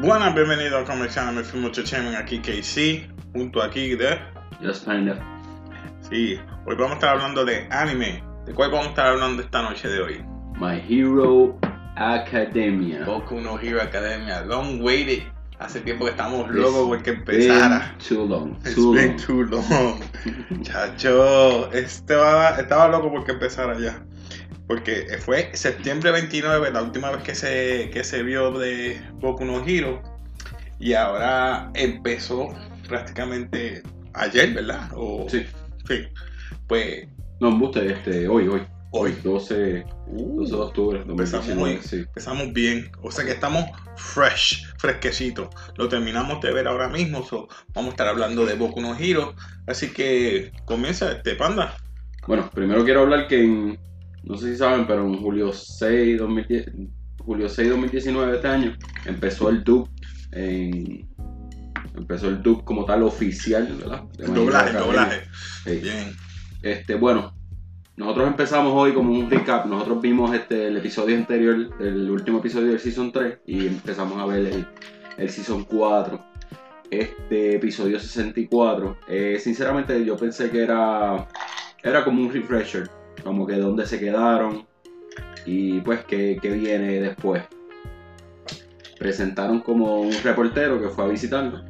Buenas, bienvenidos a Conversando Me Fui Mucho Chemen, aquí KC, junto aquí de... Just Panda. Sí, hoy vamos a estar hablando de anime. ¿De cuál vamos a estar hablando esta noche de hoy? My Hero Academia. Boku no Hero Academia, long waited. Hace tiempo que estamos locos porque empezara. been Too long. It's Too been long. too long. Chacho, estaba, estaba loco porque empezara ya. Porque fue septiembre 29 la última vez que se, que se vio de Boku no Hero. Y ahora empezó prácticamente ayer, ¿verdad? O, Sí. sí. Pues No, embuste, este, hoy, hoy. hoy. 12, Uh, 12 de octubre de empezamos 2019. hoy. Sí. Empezamos bien, o sea que estamos fresh, fresquecito. Lo terminamos de ver ahora mismo, so vamos a estar hablando de Boku no Hero. Así que comienza este panda. Bueno, primero quiero hablar que en, no sé si saben, pero en julio 6, 2010, julio 6 2019 de este año, empezó el dub en, empezó el dub como tal oficial, ¿verdad? El doblaje, el doblaje. Sí. Bien. Este, bueno, nosotros empezamos hoy como un recap. Nosotros vimos este, el episodio anterior, el último episodio del Season 3, y empezamos a ver el, el Season 4. Este episodio 64. Eh, sinceramente, yo pensé que era, era como un refresher, como que dónde se quedaron y pues qué, qué viene después. Presentaron como un reportero que fue a visitarlo.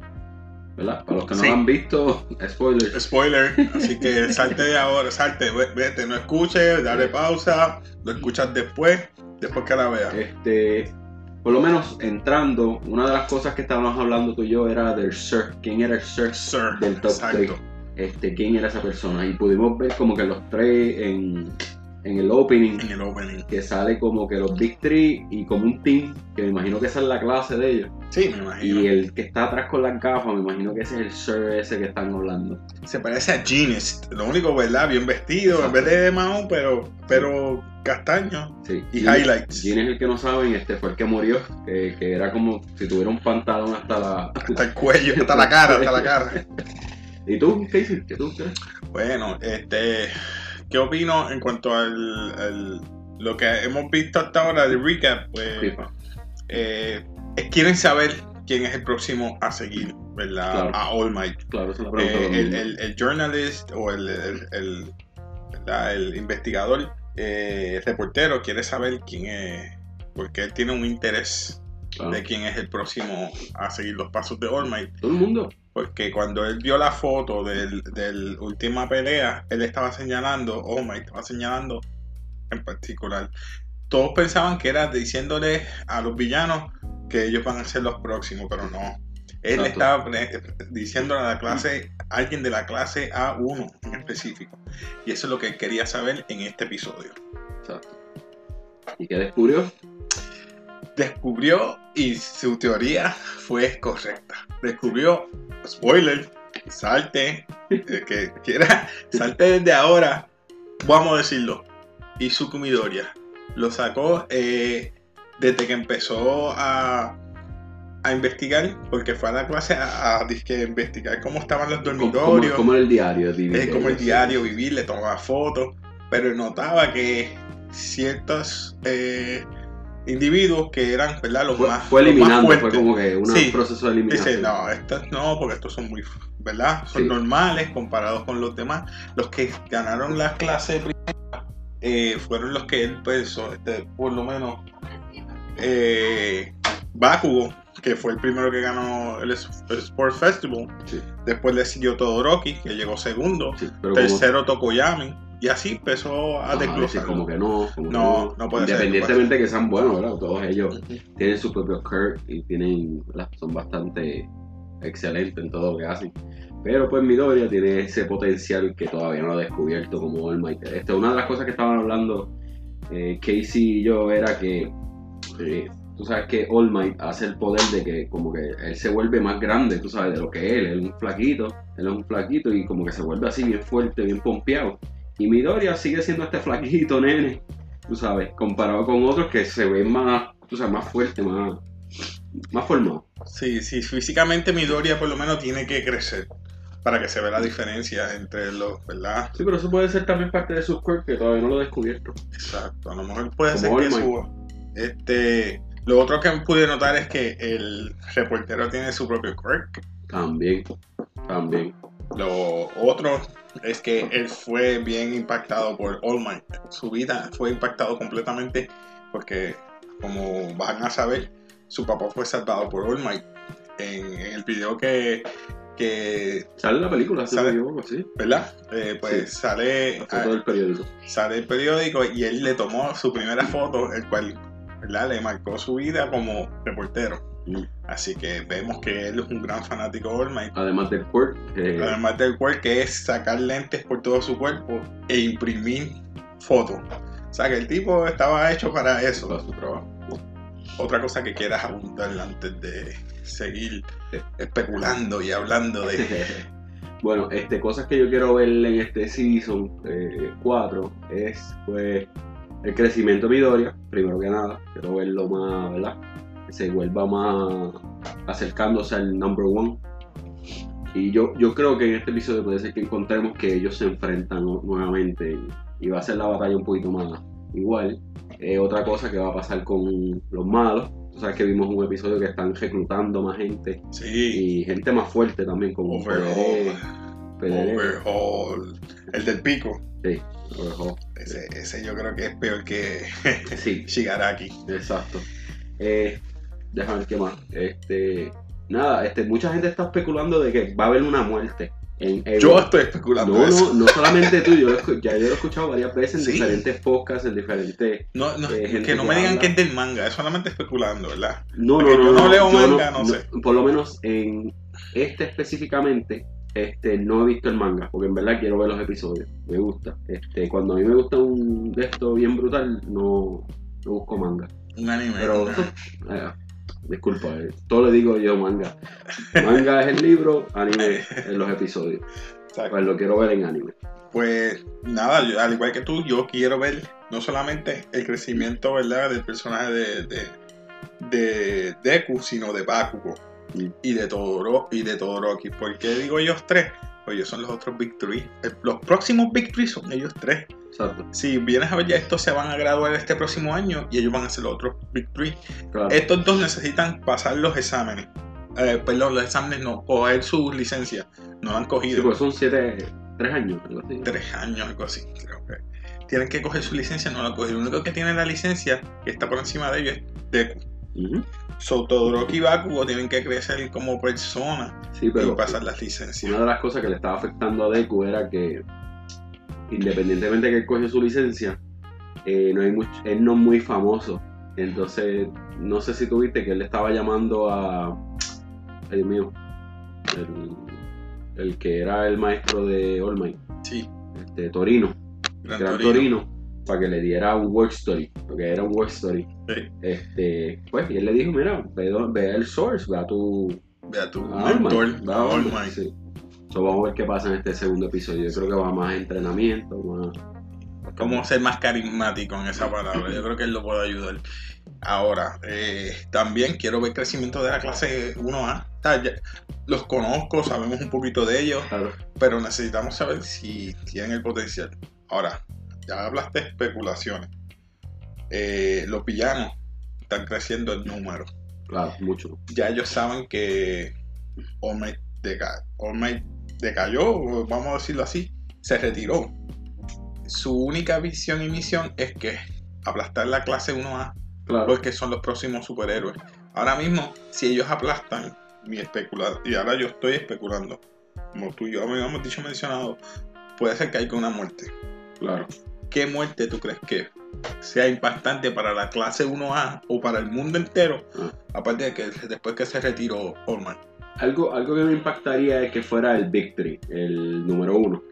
¿Verdad? Para los que no Sí. lo han visto, spoilers. Spoiler, así que salte de ahora, salte, ve- vete, no escuches, dale pausa, lo escuchas después, después que la veas. Este, por lo menos entrando, una de las cosas que estábamos hablando tú y yo era del Sir. ¿Quién era el Sir? Sir, Del top exacto. Este, ¿Quién era esa persona? Y pudimos ver como que los tres en, en el opening, En el opening. que sale como que los Big Three y como un team, que me imagino que esa es la clase de ellos. Sí, me imagino. Y el que está atrás con las gafas, me imagino que ese es el Sir ese que están hablando. Se parece a Genius, lo único, ¿verdad? Bien vestido, en vez de Mao, pero, pero castaño. Sí. Y highlights. Gene es el que no saben, este fue el que murió, que, que era como si tuviera un pantalón hasta la... Hasta el cuello, hasta la cara, hasta la cara. ¿Y tú, Casey? ¿Qué tú? Bueno, este, ¿qué opino en cuanto al, al- lo que hemos visto hasta ahora de recap? Pues, FIFA. eh, quieren saber quién es el próximo a seguir, ¿verdad? Claro. A All Might. Claro, esa es la pregunta. Eh, el el, el- journalist o el, el- el- investigador, eh, el reportero, quiere saber quién es, porque él tiene un interés Claro. de quién es el próximo a seguir los pasos de All Might. Todo el mundo. Porque cuando él vio la foto del, del última pelea, él estaba señalando, All Might estaba señalando en particular. Todos pensaban que era diciéndole a los villanos que ellos van a ser los próximos, pero no. Él Exacto. estaba diciéndole a la clase, alguien de la clase A1 en específico. Y eso es lo que quería saber en este episodio. Exacto. ¿Y qué descubrió? Descubrió y su teoría fue correcta. Descubrió, spoiler, salte, el que quiera, salte desde ahora, vamos a decirlo. Izuku Midoriya lo sacó eh, desde que empezó a, a investigar, porque fue a la clase a, investigar cómo estaban los dormitorios. como el diario. de como el diario, vivir, le tomaba fotos, pero notaba que ciertos eh, individuos que eran, ¿verdad? Los Fue, más, fue eliminando, fue como que un Sí. proceso de eliminación. dice, no, estos no, porque estos son muy, ¿verdad? Son Sí. normales comparados con los demás. Los que ganaron la clase primera eh, fueron los que él pensó, este, por lo menos, eh, Bakugo, que fue el primero que ganó el, Sport Festival. Sí. Después le siguió Todoroki, que llegó segundo. Sí, pero como, Tercero Tokoyami. Y así empezó a dice desglosar. como que no, como que No, no puede ser, Independientemente que sean buenos, ¿verdad? Todos ellos tienen su propio curve y tienen, son bastante excelentes en todo lo que hacen. Pero pues Midoriya tiene ese potencial que todavía no ha descubierto como All Might. Este, una de las cosas que estaban hablando eh, Casey y yo era que eh, tú sabes que All Might hace el poder de que como que él se vuelve más grande, tú sabes, de lo que él, él es un flaquito, él es un flaquito y como que se vuelve así bien fuerte, bien pompeado. Y Midoriya sigue siendo este flaquito, nene, tú sabes, comparado con otros que se ven más, tú sabes, más fuerte, más, más formado. Sí, sí, físicamente Midoriya por lo menos tiene que crecer para que se vea la diferencia entre los, ¿verdad? Sí, pero eso puede ser también parte de su cuerpo que todavía no lo he descubierto. Exacto, a lo mejor puede Como ser que suba. Este, Lo otro que pude notar es que el reportero tiene su propio quirk. También, también. Lo otro es que él fue bien impactado por All Might. Su vida fue impactado completamente porque, como van a saber, su papá fue salvado por All Might. En, en el video que, que Sale la película, Sale. sí. ¿verdad? Eh, pues Sí. sale, La foto del periódico. sale el periódico y él le tomó su primera foto, el cual ¿verdad? le marcó su vida como reportero. Mm. Así que vemos que él es un gran fanático de All Might. Además del quirk, que Además del cual que es sacar lentes por todo su cuerpo e imprimir fotos. O sea que el tipo estaba hecho para eso. para su trabajo. Otra cosa que quieras abundar antes de seguir especulando y hablando de... bueno, este, cosas que yo quiero ver en este season 4 es pues el crecimiento de Midoriya, primero que nada. Quiero verlo más, ¿verdad? Se vuelva más acercándose al number one. Y yo, yo creo que en este episodio puede ser que encontremos que ellos se enfrentan nu- nuevamente y, y va a ser la batalla un poquito más igual. Eh, otra cosa que va a pasar con los malos. Tú sabes que vimos un episodio que están reclutando más gente Sí, y gente más fuerte también, como Overhaul. Overhaul. El del pico. sí, Overhaul. Ese, ese yo creo que es peor que Sí, Shigaraki. exacto. Eh, déjame ver qué más. Este, nada, este, mucha gente está especulando de que va a haber una muerte. En. Yo estoy especulando no, eso. no, no solamente tú, yo lo ya yo lo he escuchado varias veces en Sí. diferentes podcasts, en diferentes... No, no, Eh, gente que no que me digan habla. que es del manga, es solamente especulando, ¿verdad? No, Porque no, no, yo no leo manga, no sé. Por lo menos en este específicamente, este, no he visto el manga, porque en verdad quiero ver los episodios. Me gusta. Este, cuando a mí me gusta un de esto bien brutal, no, no busco manga. Un anime. Pero eh, disculpa, eh, todo le digo yo manga. Manga es el libro, anime en los episodios. Pues lo quiero ver en anime. Pues nada, yo- al igual que tú, yo quiero ver no solamente el crecimiento, ¿verdad?, del personaje de, de, de Deku, sino de Bakugo Mm. y de Todoro y de Todoroki. ¿Por qué digo ellos tres? Pues ellos son los otros Big Three. El- los próximos Big Three son ellos tres. Exacto. Si vienes a ver ya estos se van a graduar este próximo año y ellos van a ser los otros Big Three. Claro. Estos dos necesitan pasar los exámenes. Eh, perdón, los exámenes no, coger su licencia. No la han Sí, cogido. pues son siete, tres años, algo así. tres años, algo así, creo que. Tienen que coger su licencia, no la cogen. Lo único que tiene la licencia, que está por encima de ellos, es Deku. Ujú. So, Todoroki y Bakugo tienen que crecer como personas Sí, y pasar las licencias. una de las cosas que le estaba afectando a Deku era que, independientemente de que él coge su licencia, eh, no hay mucho, él no es muy famoso. Entonces, no sé si tuviste que él estaba llamando a. Ay, Dios mío. El, el que era el maestro de All Might, Sí, este, Torino. Gran Gran Torino. Torino. Para que le diera un work story. Porque era un work story. Sí. Este, pues, y él le dijo: Mira, ve, ve el source, ve a tu, Ve a tu mentor, All Might. sí. So, vamos a ver qué pasa en este segundo episodio. Yo creo que va más entrenamiento, más. Cómo ser más carismático en esa palabra. Yo creo que él lo puede ayudar. Ahora, eh, también quiero ver crecimiento de la clase 1A. O sea, ya- los conozco, sabemos un poquito de ellos. Claro. pero necesitamos saber si tienen el potencial. Ahora, ya hablaste de especulaciones. Eh, los villanos están creciendo en número. Claro, mucho. Ya ellos saben que All Might, deca- All Might decayó, vamos a decirlo así, se retiró. Su única visión y misión es que aplastar la clase 1A Claro. porque son los próximos superhéroes. Ahora mismo, si ellos aplastan mi especulado, y ahora yo estoy especulando, como tú y yo habíamos dicho mencionado, puede ser que haya una muerte. Claro. ¿Qué muerte tú crees que sea impactante para la clase 1A o para el mundo entero? Ah. Aparte de que después que se retiró Allman. Algo, algo que me impactaría es que fuera el Victory, el número uno.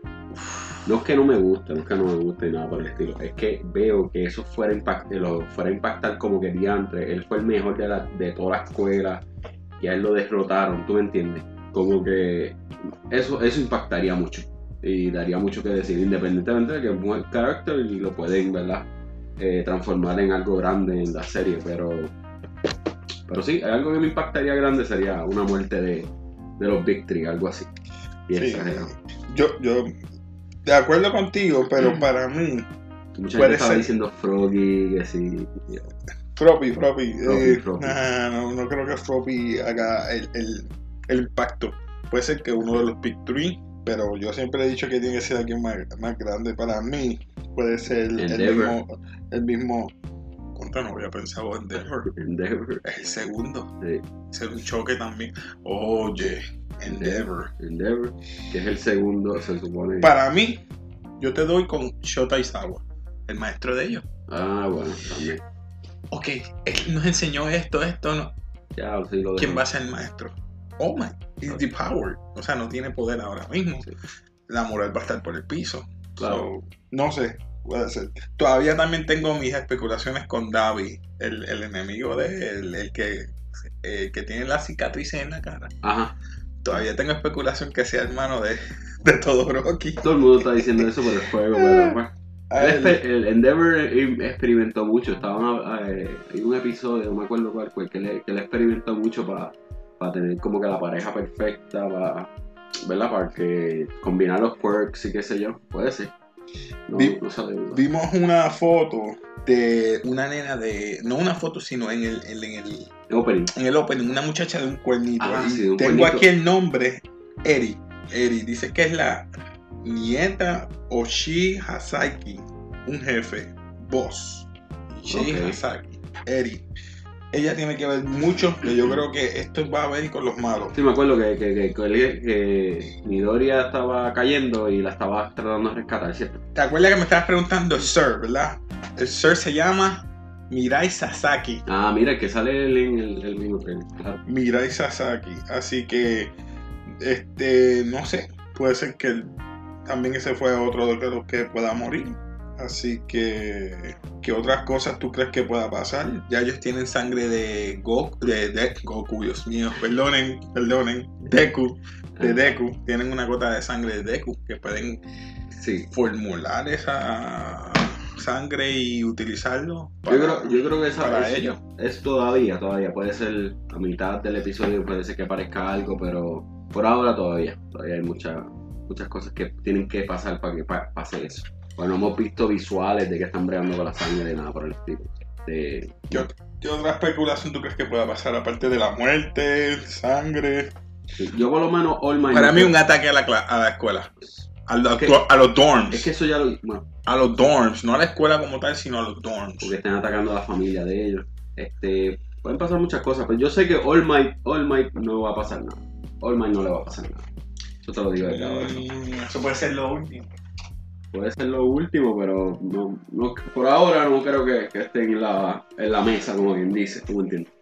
No es que no me guste, no es que no me guste nada por el estilo. Es que veo que eso fuera, lo fuera a impactar como que diantre. Él fue el mejor de, la, de toda la escuela y a él lo derrotaron, ¿tú me entiendes? Como que eso, eso impactaría mucho y daría mucho que decir, independientemente de que es un buen carácter y lo pueden, ¿verdad? Eh, transformar en algo grande en la serie, pero pero sí, algo que me impactaría grande sería una muerte de, de los Victory, algo así. Bien Sí, exagerado. yo, yo, de acuerdo contigo, pero Mm. para mí, Mucha puede gente estaba ser. diciendo Froggy, que sí. Floppy, Floppy. Floppy, eh, nah, no, no creo que Floppy haga el, el, el impacto. Puede ser que uno de los Big Three, pero yo siempre he dicho que tiene que ser alguien más, más grande. Para mí, puede ser el Endeavor. mismo. El mismo contra, no había pensado en Denver. Endeavor. Es el segundo. Sí, Ser un choque también. Oye, Endeavor. Endeavor, que es el segundo, se supone. Para mí, yo te doy con Shota Izawa, el maestro de ellos. Ah, bueno, también. Ok, él nos enseñó esto, esto, no. Ya, sí lo ¿Quién va a ser el maestro? Oh my, he's depowered. O sea, no tiene poder ahora mismo. Sí. La moral va a estar por el piso. Claro. So, no sé, puede ser. Todavía también tengo mis especulaciones con Davi, el, el enemigo de él, el que, el que tiene la cicatriz en la cara. Ajá. Todavía tengo especulación que sea hermano de, de todo Rocky. Todo el mundo está diciendo eso por el juego, pero pues. A El, Endeavor experimentó mucho. Estaban eh, hay un episodio, no me acuerdo cuál fue, que le, que le experimentó mucho para tener como que la pareja perfecta, para, ¿verdad? Para que combinar los quirks y qué sé yo. Puede ser. No, Vi- no sabe. Vimos una foto de una nena de. No una foto, sino en el, en el, Opening. en el opening, una muchacha de un cuernito. Ah, Y sí, de un tengo cuernito. aquí el nombre, Eri. Eri dice que es la nieta Oshi Hasaki, un jefe, boss. Oshi Ok. Hasaki, Eri. Ella tiene que ver mucho, que yo creo que esto va a ver con los malos. Sí, me acuerdo que, que, que, que- que Midoriya estaba cayendo y la estaba tratando de rescatar, ¿cierto? ¿Te acuerdas que me estabas preguntando el Sir, verdad? El Sir se llama Mirai Sasaki. Ah, mira, el que sale el, el, el mismo tren, claro. Mirai Sasaki. Así que, este, no sé, puede ser que también ese fue otro de los que pueda morir. Así que, ¿qué otras cosas tú crees que pueda pasar? Ya ellos tienen sangre de Goku, de, de Goku, Dios mío, perdonen, perdonen, Deku, de Deku. Tienen una gota de sangre de Deku que pueden Sí. formular esa sangre y utilizarlo Yo creo, yo creo que esa para es, ellos. es todavía, todavía. Puede ser a mitad del episodio, puede ser que aparezca algo, pero por ahora todavía. Todavía hay muchas muchas cosas que tienen que pasar para que pa- pase eso. Bueno, hemos visto visuales de que están bregando con la sangre, nada por el estilo. De, ¿Qué, ot- qué otra especulación tú crees que pueda pasar aparte de la muerte, sangre? yo por lo menos All Might Para no mí creo- un ataque a la, cla- a la escuela. A, la- Es que- a los dorms. Es que eso ya lo... Bueno, A los dorms. No a la escuela como tal, sino a los dorms. porque están atacando a la familia de ellos. Este, pueden pasar muchas cosas, pero yo sé que All Might, All Might no va a pasar nada. All Might no le va a pasar nada. Eso te lo digo de ahora. Mm, Eso puede ser lo último. Puede ser lo último, pero no, no- por ahora no creo que, que estén en la, en la mesa, como quien dice. ¿Tú me entiendes?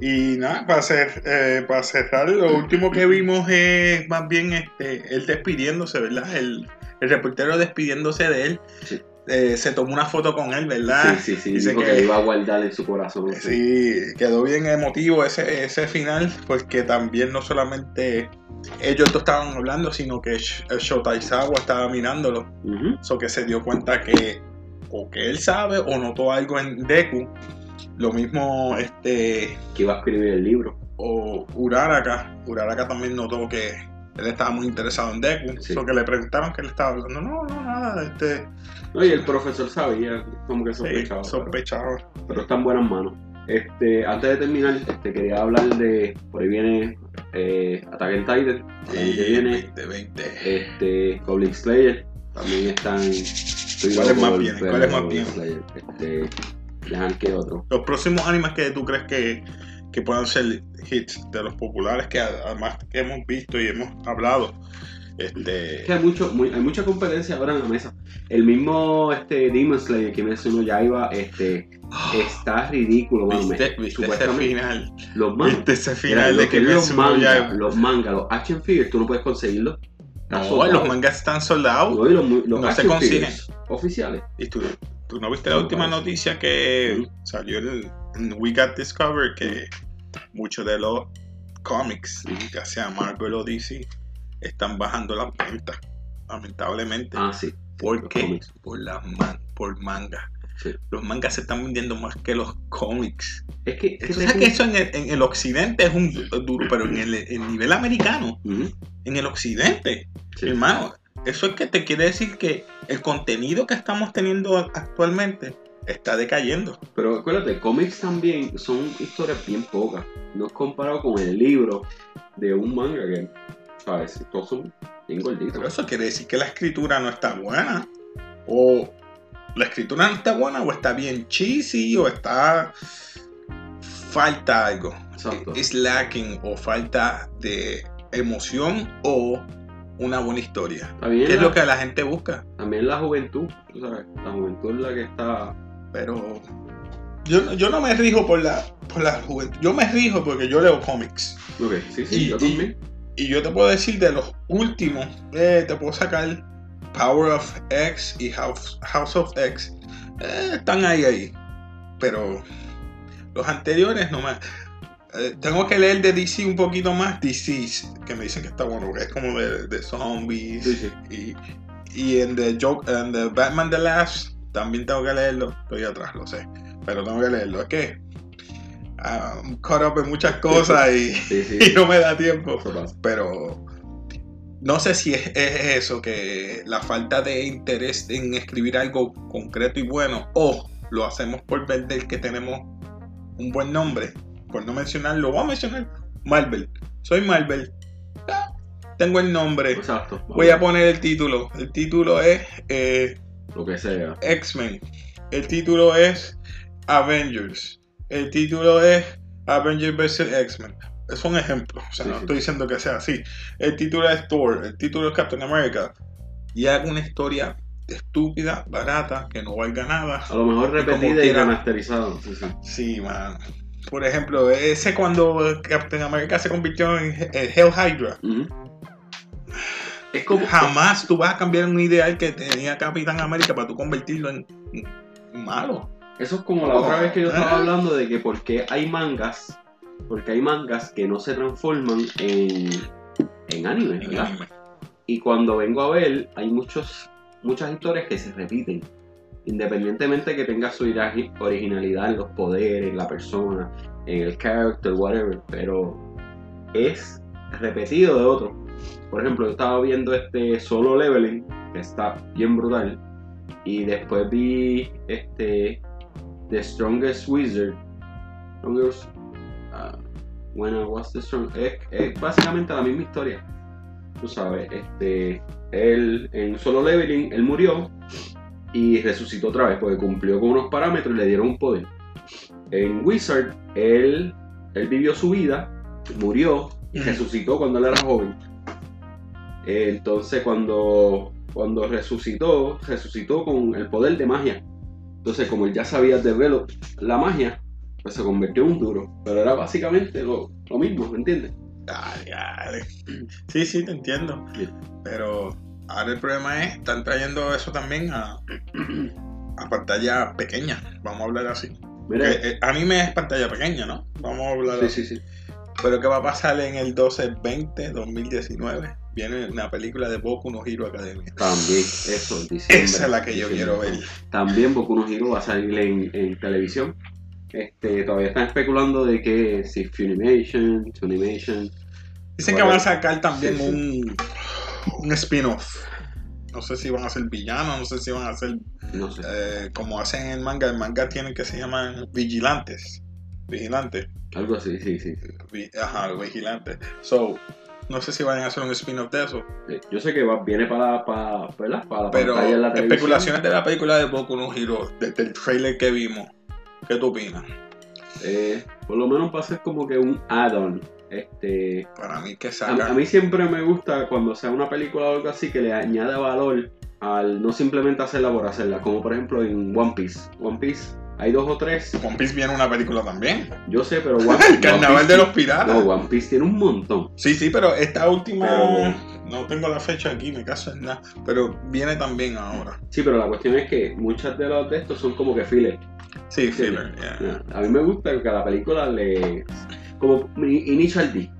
Y nada, para, cer- eh, para cerrar, lo último que vimos es más bien este, él despidiéndose, ¿verdad? El, el reportero despidiéndose de él. Sí. Eh, se tomó una foto con él, ¿verdad? sí, sí, sí. dice Dijo que- que, iba a guardar en su corazón. Sí, quedó bien emotivo ese, ese final, porque también no solamente ellos dos estaban hablando, sino que Sh- Shota Izawa estaba mirándolo. Eso que se dio cuenta que o que él sabe o notó algo en Deku. Lo mismo este Que iba a escribir el libro. o Uraraka. Uraraka también notó que él estaba muy interesado en Deku. Sí. Eso que le preguntaron que él estaba hablando. No, no, nada, este No, y el profesor sabía, como que sí, sospechaba. pero- sospechaba. pero está en buenas manos. Este, antes de terminar, este, quería hablar de. Por ahí viene eh, Attack on Titan. que viene. 2020. Este, Goblin Slayer. También están. ¿Cuáles loco más por vienen? ver ¿Cuáles más? Slayer. Este, dejan que otro. Los próximos animes que tú crees que, que puedan ser hits de los populares que además que hemos visto y hemos hablado. Es Este, que hay, mucho, muy- hay mucha competencia ahora en la mesa. El mismo este, Demon Slayer que mencionó ya iba, este, está ridículo. ¿Viste, viste ese final? Los mangas, ¿Viste ese final de que que los mangas, Yaiba? los mangas, los action figures, tú no puedes conseguirlos. No, los mangas están soldados. No, los, los No se consiguen. oficiales. ¿Y tú, tú no viste la última parece. noticia que Ujú. salió en We Got Discovered? Que muchos de los cómics, Ujú. ya sea Marvel o DC, están bajando las ventas. Lamentablemente. Ah, sí. ¿Por qué? Por, las man- por manga. Sí. Los mangas se están vendiendo más que los cómics. Es que, es que eso en el, en el occidente es un du- duro, pero en el, en nivel americano, en el occidente, sí. hermano, eso es que te quiere decir que el contenido que estamos teniendo actualmente está decayendo. Pero acuérdate, cómics también son historias bien pocas. No es comparado con el libro de un manga que, ¿sabes? Todos son bien Pero eso quiere decir que la escritura no está buena. O la escritura no está buena, o está bien cheesy, o está. Falta algo. Exacto. Es lacking, o falta de emoción, o una buena historia. También, ¿Qué es la, lo que la gente busca? también la juventud, tú ¿sabes? La juventud es la que está... Pero. Yo, no- yo no me rijo por la, por la juventud. Yo me rijo porque yo leo cómics. Ok, sí, sí, Y- yo y- también. Y yo te puedo decir de los últimos, eh, te puedo sacar Power of X y House, House of X. Eh, están ahí, ahí. Pero los anteriores no me... eh, tengo que leer de DC un poquito más. DC, que me dicen que está bueno, porque es como de, de zombies. Sí, sí. Y, y en The, Joke, en The Batman The Last también tengo que leerlo. Estoy atrás, lo sé. Pero tengo que leerlo. Es que... I'm caught up en muchas cosas y, Sí, sí. y no me da tiempo pero no sé si es, es eso, que la falta de interés en escribir algo concreto y bueno, o lo hacemos por vender que tenemos un buen nombre, por no mencionarlo, voy a mencionar Marvel, soy Marvel, Ah, tengo el nombre, Exacto. voy a poner el título, el título es eh, Lo que sea. X-Men, el título es Avengers, el título es Avengers vs. X-Men. Son ejemplos, o sea, Sí, no sí. estoy diciendo que sea así. El título es Thor, el título es Captain America. Y hago una historia estúpida, barata, que no valga nada. A lo mejor Y repetida y quiera. remasterizado. Sí, sí. Sí, man. Por ejemplo, ese cuando Captain America se convirtió en en Hell Hydra. Ujú. Es como... Jamás tú vas a cambiar un ideal que tenía Capitán América para tú convertirlo en, malo. Eso es como la otra vez que yo estaba Ah. hablando de que por qué hay mangas, porque hay mangas que no se transforman en, en anime, ¿verdad? anime. Y cuando vengo a ver, hay muchos, muchas historias que se repiten. Independientemente que tenga su originalidad en los poderes, en la persona, en el character, whatever, pero es repetido de otro. Por ejemplo, yo estaba viendo este solo leveling, que está bien brutal, y después vi este The Strongest Wizard. Strongest, ah, when I was the strong. Es, es básicamente la misma historia. Tú sabes, este, él en solo leveling, él murió y resucitó otra vez porque cumplió con unos parámetros y le dieron un poder. En Wizard, él, él vivió su vida, murió y resucitó cuando él era joven. Eh, Entonces, cuando, cuando resucitó, resucitó con el poder de magia. Entonces, como él ya sabía develop la magia, pues se convirtió en un duro. Pero era básicamente lo, lo mismo, ¿me entiendes? Dale, dale. Sí, sí, te entiendo. Sí. Pero ahora el problema es, están trayendo eso también a, a pantalla pequeña. Vamos a hablar así. Mira, Eh, eh, anime es pantalla pequeña, ¿no? Vamos a hablar sí, así. sí, sí. Pero ¿qué va a pasar en el 12-20, 2019? Viene una película de Boku no Hero Academia. También, eso, diciembre, Esa es la que yo diciembre. quiero ver. También Boku no Hero va a salir en, en televisión. Este, todavía están especulando de que si Funimation, Funimation. Dicen que van a sacar también sí, sí. un, un spin-off. No sé si van a ser villanos, no sé si van a ser No sé. eh, como hacen en el manga. El manga tiene que se llaman vigilantes. Vigilantes. Algo así, sí, sí. Vi- Ajá, los vigilantes. So, no sé si van a hacer un spin-off de eso. Sí, Yo sé que va, viene para, para, ¿verdad? para la Pero pantalla la especulaciones de la película de Boku no Hero, desde el trailer que vimos. ¿Qué tú opinas? Eh, por lo menos va a ser como que un add-on. Este, Para mí que a, saca. a mí siempre me gusta cuando sea una película o algo así que le añade valor al no simplemente hacerla por hacerla. Como por ejemplo en One Piece. One Piece, hay dos o tres. One Piece viene una película también. Yo sé, pero One, El carnaval One Piece de los piratas. No, One Piece tiene un montón. Sí, sí, pero esta última. Pero- No tengo la fecha aquí, me caso en nada. Pero viene también ahora. Sí, pero la cuestión es que muchas de los de estos son como que filler. Sí, filler, yeah. Ya, A mí me gusta que a la película le. Como Initial D.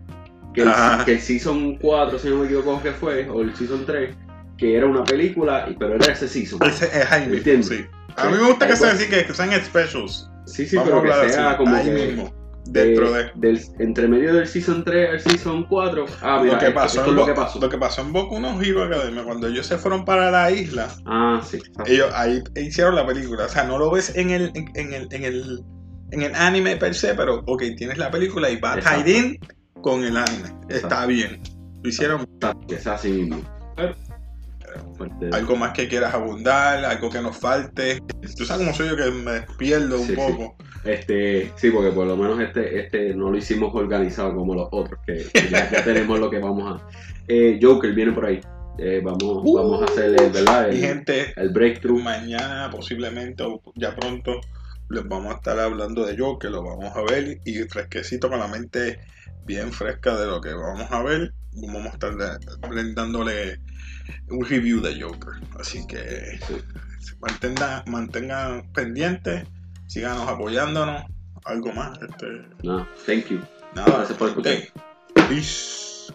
Que el, Ajá. que el Season 4, si no me equivoco, que fue, o el Season 3, que era una película, pero era ese Season. Ese es ahí mismo, Entiendo. sí. A mí me gusta que, va. así, que, que sean specials. Sí, sí, Vamos pero que sea así, como ahí que. mismo. Dentro eh, de. Del, entre medio del Season 3 al Season 4. Ah, mira, lo que esto- pasó, esto en es lo que pasó. lo que pasó en Boku no Hero Academia, cuando ellos se fueron para la isla, Ah, sí. exacto. ellos ahí hicieron la película. O sea, no lo ves en el, en, en el, en el, en el anime per se, pero ok, tienes la película y va Exacto. tied in con el anime. Está Exacto. bien. Lo hicieron. Que es así mismo. Pero. Algo más que quieras abundar, algo que nos falte. Tú sabes cómo soy yo que me pierdo un Sí, sí. poco. Este, sí, porque por lo menos este, este no lo hicimos organizado como los otros, que ya, ya tenemos lo que vamos a. Eh, Joker viene por ahí. Eh, vamos, Uh. vamos a hacer el, ¿verdad? Mi El, gente, el breakthrough. mañana posiblemente o ya pronto les vamos a estar hablando de Joker, lo vamos a ver y fresquecito con la mente bien fresca de lo que vamos a ver. Vamos a estar dándole un review de Joker. Así que Sí. mantengan, mantengan pendientes, síganos apoyándonos. Algo más. Este, Nada, thank you. nada, Gracias por escuchar. Peace.